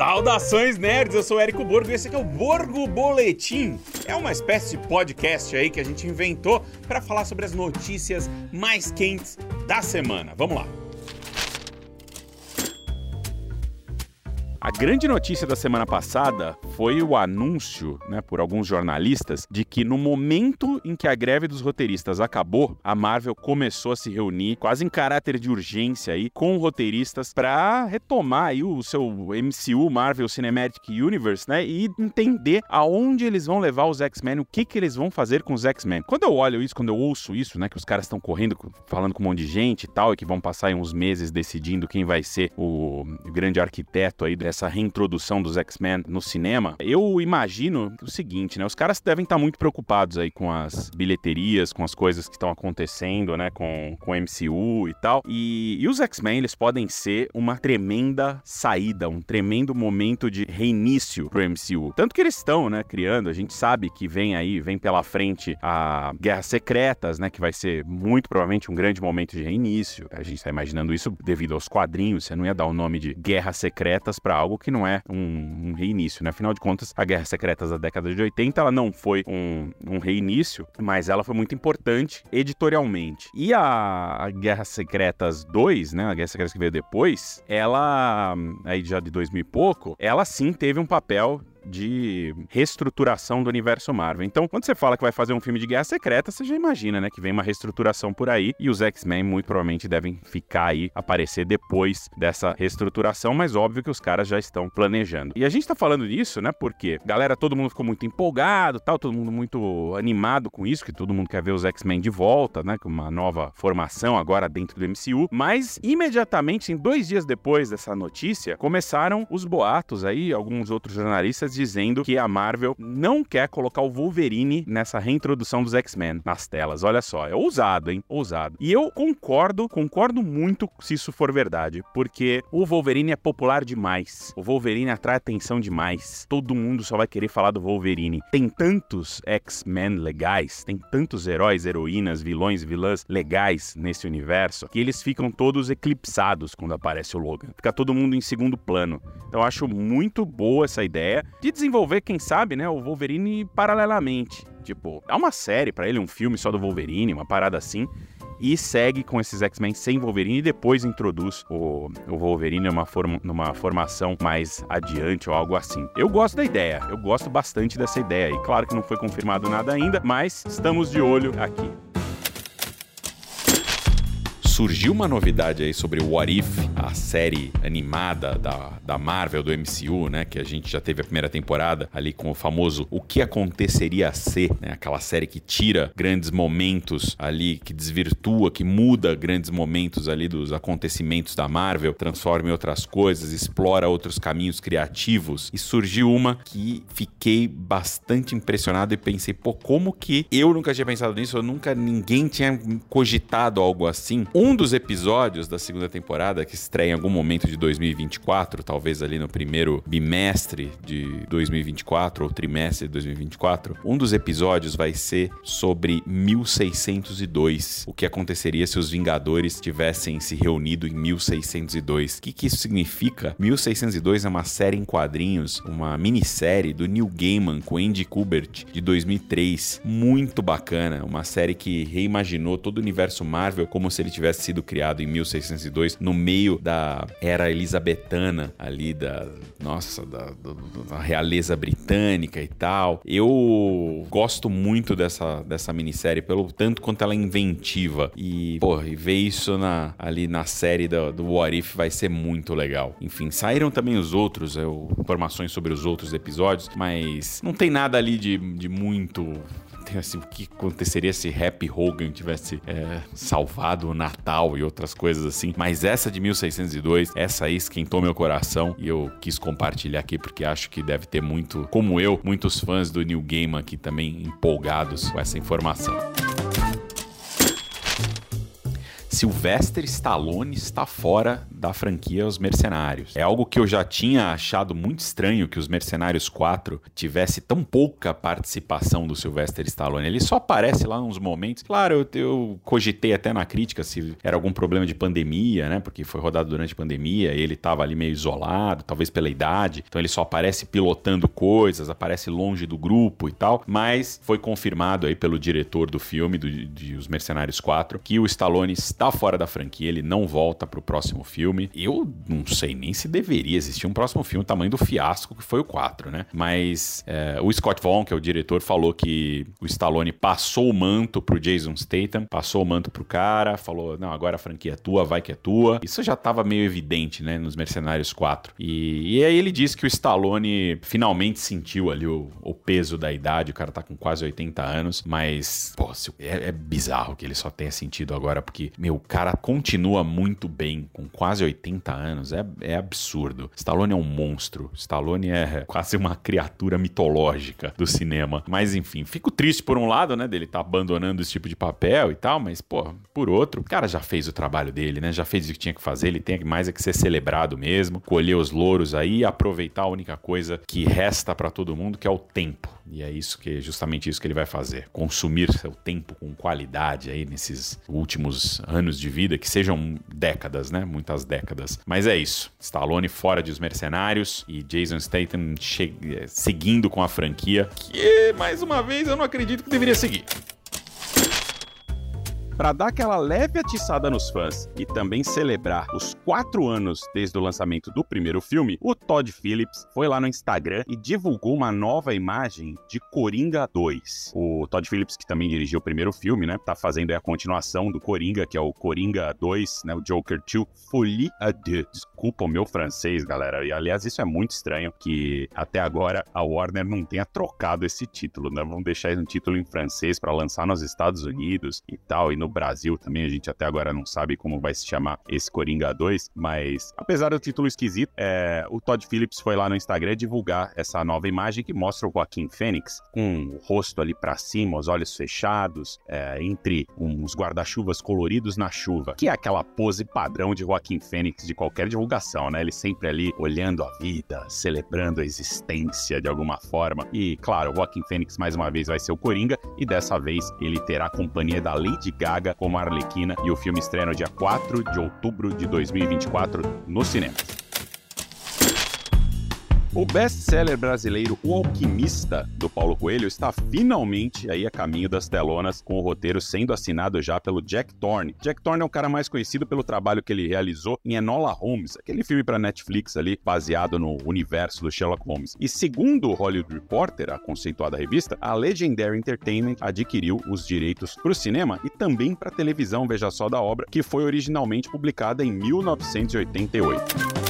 Saudações nerds, eu sou Érico Borgo e esse aqui é o Borgo Boletim. É uma espécie de podcast aí que a gente inventou para falar sobre as notícias mais quentes da semana. Vamos lá. A grande notícia da semana passada foi o anúncio, né, por alguns jornalistas, de que no momento em que a greve dos roteiristas acabou, a Marvel começou a se reunir, quase em caráter de urgência aí, com roteiristas para retomar aí o seu MCU, Marvel Cinematic Universe, né, e entender aonde eles vão levar os X-Men, o que que eles vão fazer com os X-Men. Quando eu olho isso, quando eu ouço isso, né, que os caras estão correndo, falando com um monte de gente e tal, e que vão passar aí uns meses decidindo quem vai ser o grande arquiteto aí essa reintrodução dos X-Men no cinema, eu imagino o seguinte, né? Os caras devem estar muito preocupados aí com as bilheterias, com as coisas que estão acontecendo, né? Com, o MCU e tal. E, e os X-Men, eles podem ser uma tremenda saída, um tremendo momento de reinício pro MCU. Tanto que eles estão, né? Criando, a gente sabe que vem aí, vem pela frente a Guerras Secretas, né? Que vai ser muito provavelmente um grande momento de reinício. A gente está imaginando isso devido aos quadrinhos, você não ia dar o nome de Guerras Secretas para algo que não é um, um, reinício, né? Afinal de contas, a Guerra Secretas da década de 80, ela não foi um, um reinício, mas ela foi muito importante editorialmente. E a, a Guerra Secretas 2, né? A Guerra Secretas que veio depois, ela, aí já de 2000 e pouco, ela sim teve um papel de reestruturação do universo Marvel. Então, quando você fala que vai fazer um filme de guerra secreta, você já imagina, né, que vem uma reestruturação por aí e os X-Men muito provavelmente devem ficar aí, aparecer depois dessa reestruturação, mas óbvio que os caras já estão planejando. E a gente tá falando disso, né, porque, galera, todo mundo ficou muito empolgado, tal, todo mundo muito animado com isso, que todo mundo quer ver os X-Men de volta, né, com uma nova formação agora dentro do MCU, mas imediatamente, em dois dias depois dessa notícia, começaram os boatos aí, alguns outros jornalistas dizendo que a Marvel não quer colocar o Wolverine nessa reintrodução dos X-Men nas telas. Olha só, é ousado, hein? Ousado. E eu concordo, concordo muito se isso for verdade, porque o Wolverine é popular demais. O Wolverine atrai atenção demais. Todo mundo só vai querer falar do Wolverine. Tem tantos X-Men legais, tem tantos heróis, heroínas, vilões, vilãs legais nesse universo que eles ficam todos eclipsados quando aparece o Logan. Fica todo mundo em segundo plano. Então eu acho muito boa essa ideia de desenvolver, quem sabe, né, o Wolverine paralelamente. Tipo, dá uma série para ele, um filme só do Wolverine, uma parada assim. E segue com esses X-Men sem Wolverine e depois introduz o, o Wolverine numa, forma, numa formação mais adiante ou algo assim. Eu gosto da ideia, eu gosto bastante dessa ideia. E claro que não foi confirmado nada ainda, mas estamos de olho aqui surgiu uma novidade aí sobre o What If, a série animada da, da Marvel, do MCU, né? Que a gente já teve a primeira temporada ali com o famoso O que aconteceria a ser, né? Aquela série que tira grandes momentos ali, que desvirtua, que muda grandes momentos ali dos acontecimentos da Marvel, transforma em outras coisas, explora outros caminhos criativos. E surgiu uma que fiquei bastante impressionado e pensei, pô, como que eu nunca tinha pensado nisso, eu nunca ninguém tinha cogitado algo assim. Um um dos episódios da segunda temporada, que estreia em algum momento de 2024, talvez ali no primeiro bimestre de 2024 ou trimestre de 2024, um dos episódios vai ser sobre 1602. O que aconteceria se os Vingadores tivessem se reunido em 1602? O que, que isso significa? 1602 é uma série em quadrinhos, uma minissérie do Neil Gaiman com Andy Kubert de 2003. Muito bacana. Uma série que reimaginou todo o universo Marvel como se ele tivesse sido criado em 1602, no meio da era elisabetana ali da, nossa, da, da, realeza britânica e tal. Eu gosto muito dessa, dessa minissérie, pelo tanto quanto ela é inventiva. E, pô, e ver isso na, ali na série do, do What If vai ser muito legal. Enfim, saíram também os outros, eu, informações sobre os outros episódios, mas não tem nada ali de, de muito assim, o que aconteceria se Happy Hogan tivesse é, salvado o Natal e outras coisas assim. Mas essa de 1602, essa aí esquentou meu coração e eu quis compartilhar aqui porque acho que deve ter muito, como eu, muitos fãs do New Gaiman aqui também empolgados com essa informação. Sylvester Stallone está fora da franquia Os Mercenários. É algo que eu já tinha achado muito estranho que Os Mercenários 4 tivesse tão pouca participação do Sylvester Stallone. Ele só aparece lá uns momentos. Claro, eu, eu cogitei até na crítica se era algum problema de pandemia, né? Porque foi rodado durante a pandemia e ele estava ali meio isolado, talvez pela idade. Então ele só aparece pilotando coisas, aparece longe do grupo e tal. Mas foi confirmado aí pelo diretor do filme, do, de Os Mercenários 4, que o Stallone está fora da franquia, ele não volta pro próximo filme. Eu não sei nem se deveria existir um próximo filme, o tamanho do fiasco que foi o 4, né? Mas é, o Scott Vaughn, que é o diretor, falou que o Stallone passou o manto pro Jason Statham, passou o manto pro cara, falou: não, agora a franquia é tua, vai que é tua. Isso já tava meio evidente, né, nos Mercenários 4. E, e aí ele disse que o Stallone finalmente sentiu ali o, o peso da idade, o cara tá com quase 80 anos, mas, pô, é, é bizarro que ele só tenha sentido agora, porque, meu, o cara continua muito bem, com quase 80 anos, é, é absurdo. Stallone é um monstro, Stallone é quase uma criatura mitológica do cinema. Mas, enfim, fico triste por um lado, né, dele tá abandonando esse tipo de papel e tal, mas, pô, por outro, o cara já fez o trabalho dele, né, já fez o que tinha que fazer, ele tem mais é que ser celebrado mesmo, colher os louros aí e aproveitar a única coisa que resta para todo mundo, que é o tempo. E é isso que justamente isso que ele vai fazer, consumir seu tempo com qualidade aí nesses últimos anos de vida, que sejam décadas, né? Muitas décadas. Mas é isso. Stallone fora de Os Mercenários e Jason Statham seguindo com a franquia, que mais uma vez eu não acredito que deveria seguir para dar aquela leve atiçada nos fãs e também celebrar os quatro anos desde o lançamento do primeiro filme, o Todd Phillips foi lá no Instagram e divulgou uma nova imagem de Coringa 2. O Todd Phillips, que também dirigiu o primeiro filme, né, tá fazendo a continuação do Coringa, que é o Coringa 2, né, o Joker 2, Folie à deux. Desculpa o meu francês, galera. E aliás, isso é muito estranho que até agora a Warner não tenha trocado esse título, né? Vamos deixar um título em francês para lançar nos Estados Unidos e tal, e no Brasil também, a gente até agora não sabe como vai se chamar esse Coringa 2, mas apesar do título esquisito, é, o Todd Phillips foi lá no Instagram divulgar essa nova imagem que mostra o Joaquim Fênix com o rosto ali para cima, os olhos fechados, é, entre uns guarda-chuvas coloridos na chuva, que é aquela pose padrão de Joaquim Fênix de qualquer divulgação, né? Ele sempre ali olhando a vida, celebrando a existência de alguma forma. E claro, o Joaquim Fênix mais uma vez vai ser o Coringa e dessa vez ele terá a companhia da Lady Gaga como Arlequina e o filme estreia no dia 4 de outubro de 2024 no cinema. O best-seller brasileiro O Alquimista, do Paulo Coelho, está finalmente aí a caminho das telonas, com o roteiro sendo assinado já pelo Jack Thorne. Jack Thorne é um cara mais conhecido pelo trabalho que ele realizou em Enola Holmes, aquele filme para Netflix ali, baseado no universo do Sherlock Holmes. E segundo o Hollywood Reporter, a conceituada revista, a Legendary Entertainment adquiriu os direitos para o cinema e também para televisão, veja só, da obra, que foi originalmente publicada em 1988.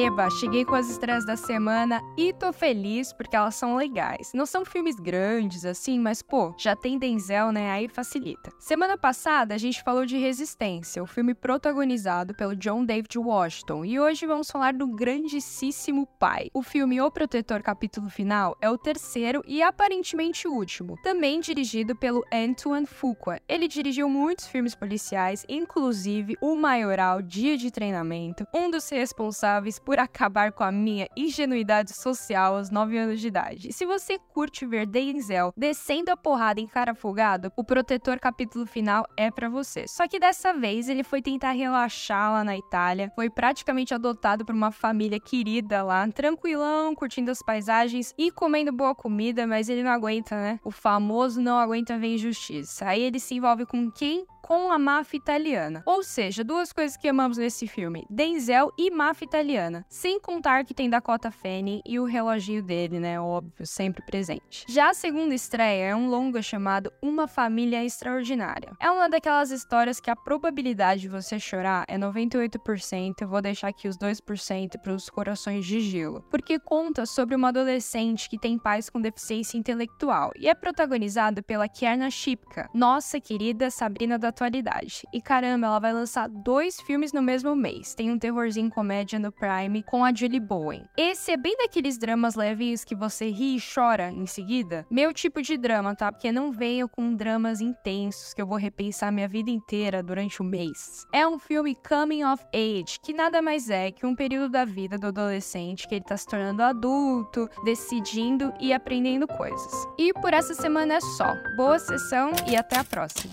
Eba, cheguei com as estreias da semana e tô feliz porque elas são legais. Não são filmes grandes assim, mas pô, já tem Denzel, né? Aí facilita. Semana passada a gente falou de Resistência, o filme protagonizado pelo John David Washington, e hoje vamos falar do grandíssimo pai. O filme O Protetor Capítulo Final é o terceiro e aparentemente último, também dirigido pelo Antoine Fuqua. Ele dirigiu muitos filmes policiais, inclusive O Maioral, Dia de Treinamento, um dos responsáveis por acabar com a minha ingenuidade social aos 9 anos de idade. E se você curte ver Denzel descendo a porrada em cara folgado, o Protetor capítulo final é para você. Só que dessa vez ele foi tentar relaxar lá na Itália, foi praticamente adotado por uma família querida lá, tranquilão, curtindo as paisagens e comendo boa comida, mas ele não aguenta, né? O famoso não aguenta ver injustiça. Aí ele se envolve com quem? Com a máfia italiana. Ou seja, duas coisas que amamos nesse filme: Denzel e máfia italiana. Sem contar que tem Dakota Fanning e o reloginho dele, né? Óbvio, sempre presente. Já a segunda estreia é um longa chamado Uma Família Extraordinária. É uma daquelas histórias que a probabilidade de você chorar é 98%. Eu vou deixar aqui os 2% para os corações de gelo. Porque conta sobre uma adolescente que tem pais com deficiência intelectual e é protagonizado pela Kierna Shipka, nossa querida Sabrina da atualidade. E caramba, ela vai lançar dois filmes no mesmo mês. Tem um terrorzinho comédia no Prime com a Julie Bowen. Esse é bem daqueles dramas leves que você ri e chora em seguida. Meu tipo de drama, tá? Porque não venho com dramas intensos que eu vou repensar minha vida inteira durante o mês. É um filme coming of age, que nada mais é que um período da vida do adolescente que ele tá se tornando adulto, decidindo e aprendendo coisas. E por essa semana é só. Boa sessão e até a próxima.